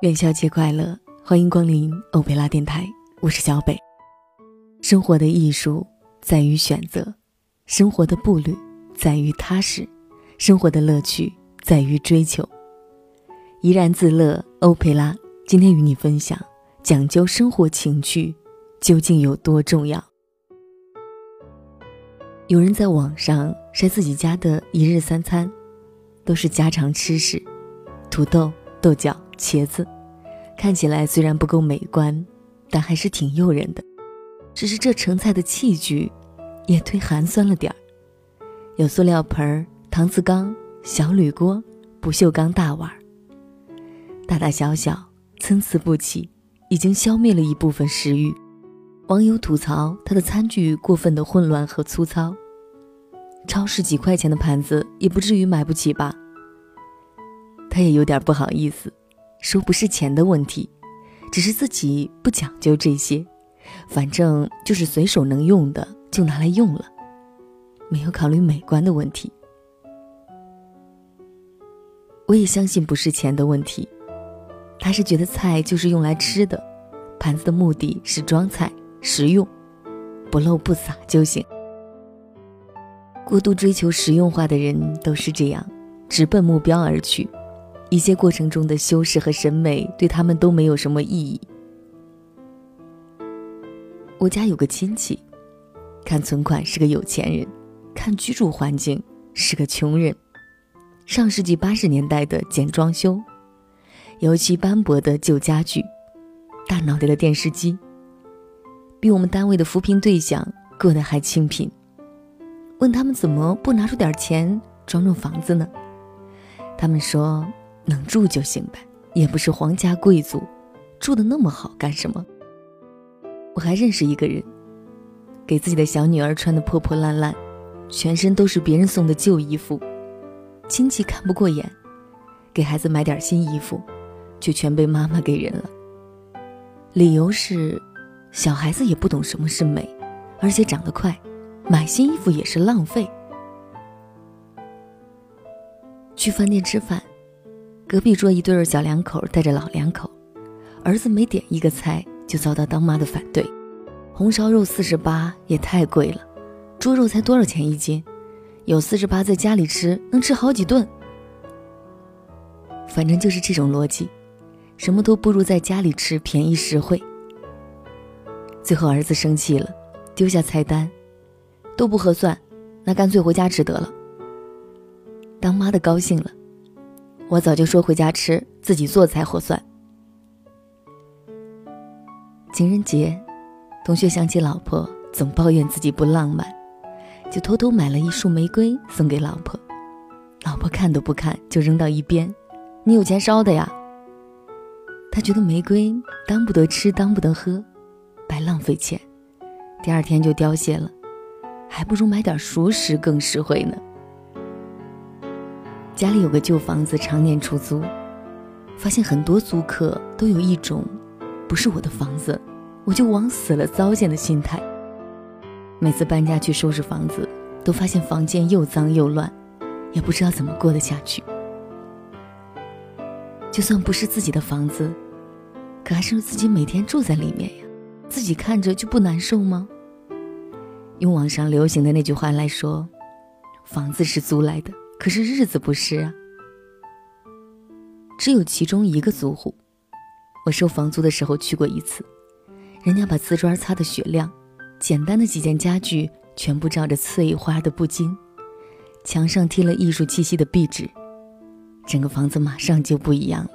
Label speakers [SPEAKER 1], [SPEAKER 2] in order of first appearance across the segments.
[SPEAKER 1] 元宵节快乐！欢迎光临欧贝拉电台，我是小北。生活的艺术在于选择，生活的步履在于踏实，生活的乐趣在于追求。怡然自乐，欧佩拉今天与你分享：讲究生活情趣究竟有多重要？有人在网上晒自己家的一日三餐，都是家常吃食，土豆、豆角。茄子看起来虽然不够美观，但还是挺诱人的。只是这盛菜的器具也忒寒酸了点儿，有塑料盆儿、搪瓷缸、小铝锅、不锈钢大碗，大大小小参差不齐，已经消灭了一部分食欲。网友吐槽他的餐具过分的混乱和粗糙，超市几块钱的盘子也不至于买不起吧？他也有点不好意思。说不是钱的问题，只是自己不讲究这些，反正就是随手能用的就拿来用了，没有考虑美观的问题。我也相信不是钱的问题，他是觉得菜就是用来吃的，盘子的目的是装菜实用，不漏不洒就行。过度追求实用化的人都是这样，直奔目标而去。一些过程中的修饰和审美对他们都没有什么意义。我家有个亲戚，看存款是个有钱人，看居住环境是个穷人。上世纪八十年代的简装修，油漆斑驳的旧家具，大脑袋的电视机，比我们单位的扶贫对象过得还清贫。问他们怎么不拿出点钱装装房子呢？他们说。能住就行呗，也不是皇家贵族，住的那么好干什么？我还认识一个人，给自己的小女儿穿的破破烂烂，全身都是别人送的旧衣服，亲戚看不过眼，给孩子买点新衣服，却全被妈妈给人了。理由是，小孩子也不懂什么是美，而且长得快，买新衣服也是浪费。去饭店吃饭。隔壁桌一对小两口带着老两口，儿子每点一个菜就遭到当妈的反对。红烧肉四十八也太贵了，猪肉才多少钱一斤？有四十八在家里吃能吃好几顿。反正就是这种逻辑，什么都不如在家里吃便宜实惠。最后儿子生气了，丢下菜单，都不合算，那干脆回家吃得了。当妈的高兴了。我早就说回家吃，自己做才合算。情人节，同学想起老婆总抱怨自己不浪漫，就偷偷买了一束玫瑰送给老婆。老婆看都不看就扔到一边：“你有钱烧的呀。”他觉得玫瑰当不得吃，当不得喝，白浪费钱，第二天就凋谢了，还不如买点熟食更实惠呢。家里有个旧房子，常年出租，发现很多租客都有一种“不是我的房子，我就往死了糟践”的心态。每次搬家去收拾房子，都发现房间又脏又乱，也不知道怎么过得下去。就算不是自己的房子，可还是自己每天住在里面呀，自己看着就不难受吗？用网上流行的那句话来说，房子是租来的。可是日子不是啊，只有其中一个租户，我收房租的时候去过一次，人家把瓷砖擦得雪亮，简单的几件家具全部照着翠花的布巾，墙上贴了艺术气息的壁纸，整个房子马上就不一样了。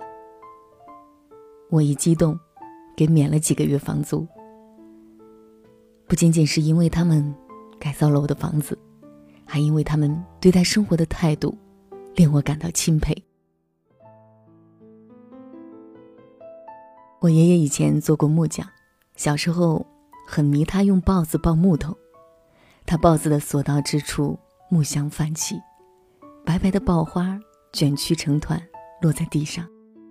[SPEAKER 1] 我一激动，给免了几个月房租，不仅仅是因为他们改造了我的房子。还因为他们对待生活的态度，令我感到钦佩。我爷爷以前做过木匠，小时候很迷他用刨子刨木头，他刨子的所到之处木香泛起，白白的刨花卷曲成团落在地上，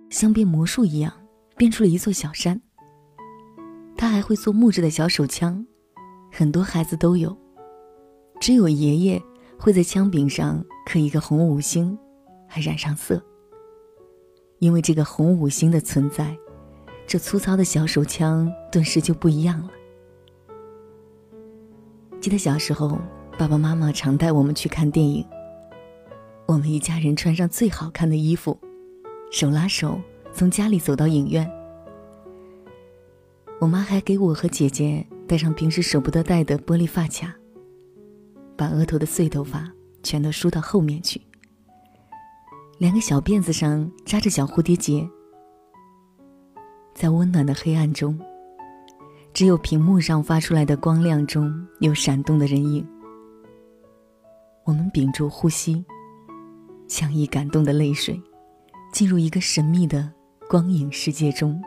[SPEAKER 1] 像变魔术一样变出了一座小山。他还会做木质的小手枪，很多孩子都有。只有爷爷会在枪柄上刻一个红五星，还染上色。因为这个红五星的存在，这粗糙的小手枪顿时就不一样了。记得小时候，爸爸妈妈常带我们去看电影。我们一家人穿上最好看的衣服，手拉手从家里走到影院。我妈还给我和姐姐戴上平时舍不得戴的玻璃发卡，把额头的碎头发全都梳到后面去，两个小辫子上扎着小蝴蝶结。在温暖的黑暗中。只有屏幕上发出来的光亮中有闪动的人影。我们屏住呼吸，强抑感动的泪水，进入一个神秘的光影世界中。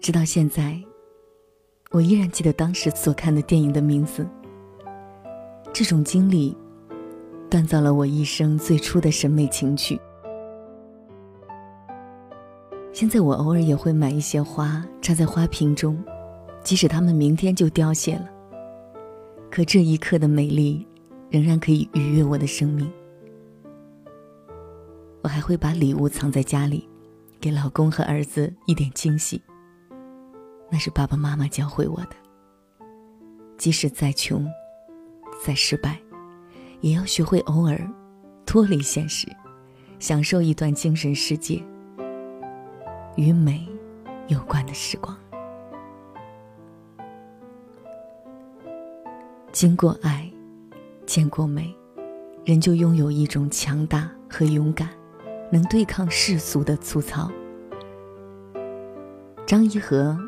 [SPEAKER 1] 直到现在，我依然记得当时所看的电影的名字。这种经历，锻造了我一生最初的审美情趣。现在我偶尔也会买一些花插在花瓶中，即使它们明天就凋谢了。可这一刻的美丽，仍然可以愉悦我的生命。我还会把礼物藏在家里，给老公和儿子一点惊喜。那是爸爸妈妈教会我的。即使再穷，再失败，也要学会偶尔脱离现实，享受一段精神世界。与美有关的时光，经过爱，见过美，人就拥有一种强大和勇敢，能对抗世俗的粗糙。张一和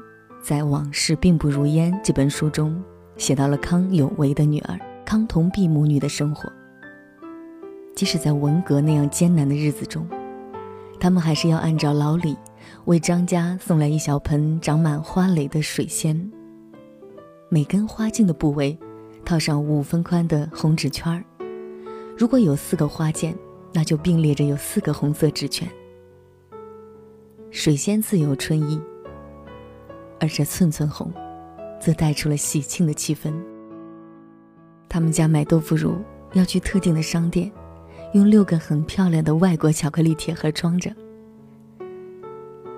[SPEAKER 1] 在《往事并不如烟》这本书中，写到了康有为的女儿康同弼母女的生活。即使在文革那样艰难的日子中，他们还是要按照老李。为张家送来一小盆长满花蕾的水仙。每根花茎的部位，套上五分宽的红纸圈儿。如果有四个花件，那就并列着有四个红色纸圈。水仙自有春意，而这寸寸红，则带出了喜庆的气氛。他们家买豆腐乳要去特定的商店，用六个很漂亮的外国巧克力铁盒装着。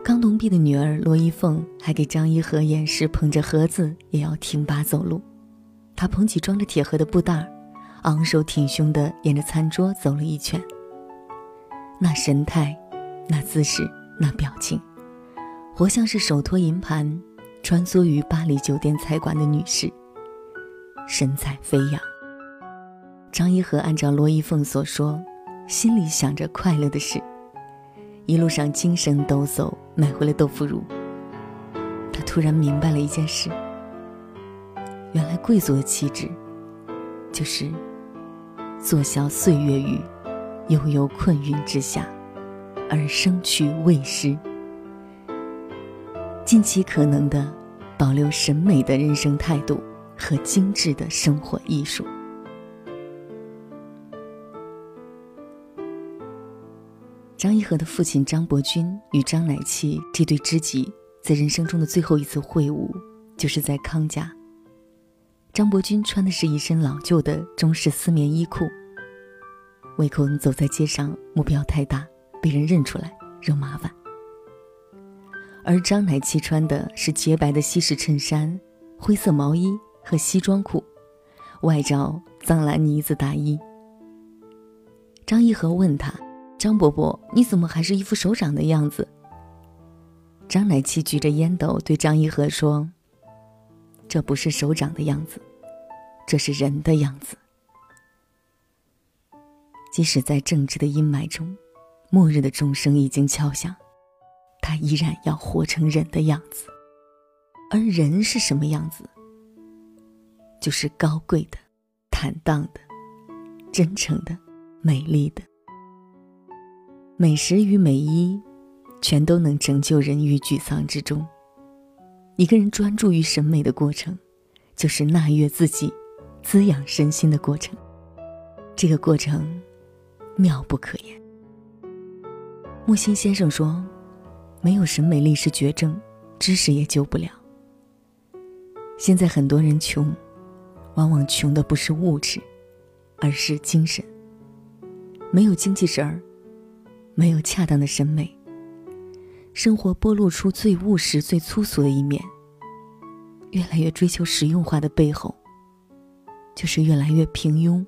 [SPEAKER 1] 康同弼的女儿罗一凤还给张一和演示捧着盒子也要挺拔走路。她捧起装着铁盒的布袋，昂首挺胸地沿着餐桌走了一圈。那神态，那姿势，那表情，活像是手托银盘，穿梭于巴黎酒店菜馆的女士，神采飞扬。张一和按照罗一凤所说，心里想着快乐的事。一路上精神抖擞，买回了豆腐乳。他突然明白了一件事：原来贵族的气质，就是坐消岁月雨，悠悠困云之下，而生趣未失，尽其可能的保留审美的人生态度和精致的生活艺术。张一和的父亲张伯钧与张乃器这对知己，在人生中的最后一次会晤，就是在康家。张伯钧穿的是一身老旧的中式丝棉衣裤，唯恐走在街上目标太大，被人认出来惹麻烦。而张乃器穿的是洁白的西式衬衫、灰色毛衣和西装裤，外罩藏蓝呢子大衣。张一和问他。张伯伯，你怎么还是一副首长的样子？张乃器举着烟斗对张一和说：“这不是首长的样子，这是人的样子。即使在政治的阴霾中，末日的钟声已经敲响，他依然要活成人的样子。而人是什么样子？就是高贵的、坦荡的、真诚的、美丽的。”美食与美衣，全都能拯救人于沮丧之中。一个人专注于审美的过程，就是纳悦自己、滋养身心的过程。这个过程妙不可言。木心先生说：“没有审美力是绝症，知识也救不了。”现在很多人穷，往往穷的不是物质，而是精神。没有精气神儿，没有恰当的审美，生活剥落出最务实、最粗俗的一面。越来越追求实用化的背后，就是越来越平庸，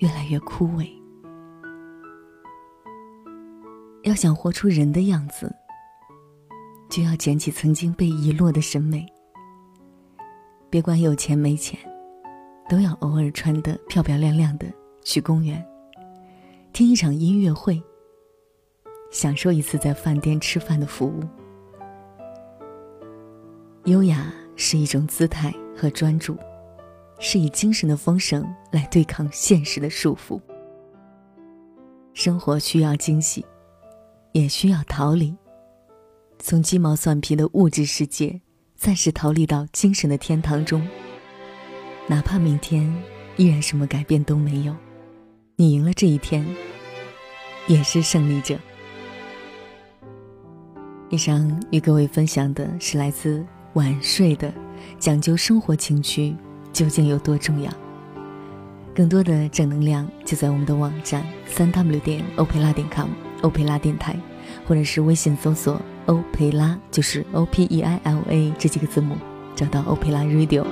[SPEAKER 1] 越来越枯萎。要想活出人的样子，就要捡起曾经被遗落的审美。别管有钱没钱，都要偶尔穿得漂漂亮亮的去公园，听一场音乐会，享受一次在饭店吃饭的服务。优雅是一种姿态和专注，是以精神的丰盛来对抗现实的束缚。生活需要惊喜。也需要逃离，从鸡毛蒜皮的物质世界暂时逃离到精神的天堂中。哪怕明天依然什么改变都没有，你赢了这一天，也是胜利者。以上与各位分享的是来自晚睡的讲究生活情趣究竟有多重要。更多的正能量就在我们的网站三 w 点欧佩拉点 com。欧佩拉电台，或者是微信搜索“欧佩拉”，就是 O P E I L A 这几个字母，找到欧佩拉 Radio。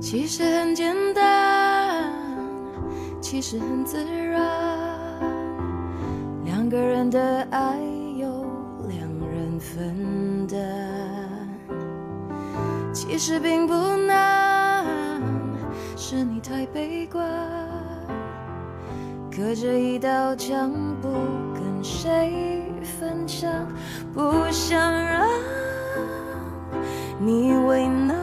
[SPEAKER 2] 其实很简单，其实很自然，两个人的爱由两人分担，其实并不难，是你太悲观。隔着一道墙，不跟谁分享，不想让你为难。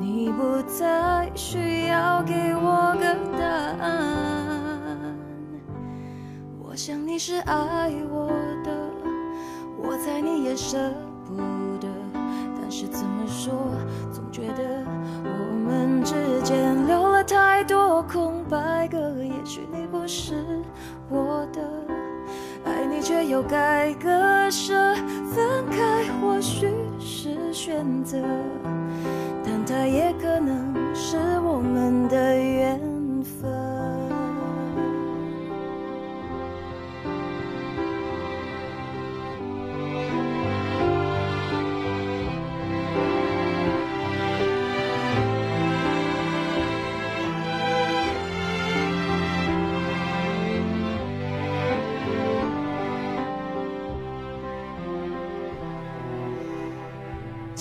[SPEAKER 2] 你不再需要给我个答案。我想你是爱我的，我猜你也舍不得。但是怎么说，总觉得是我的，爱你却又该割舍。分开或许是选择，但它也可能是我们的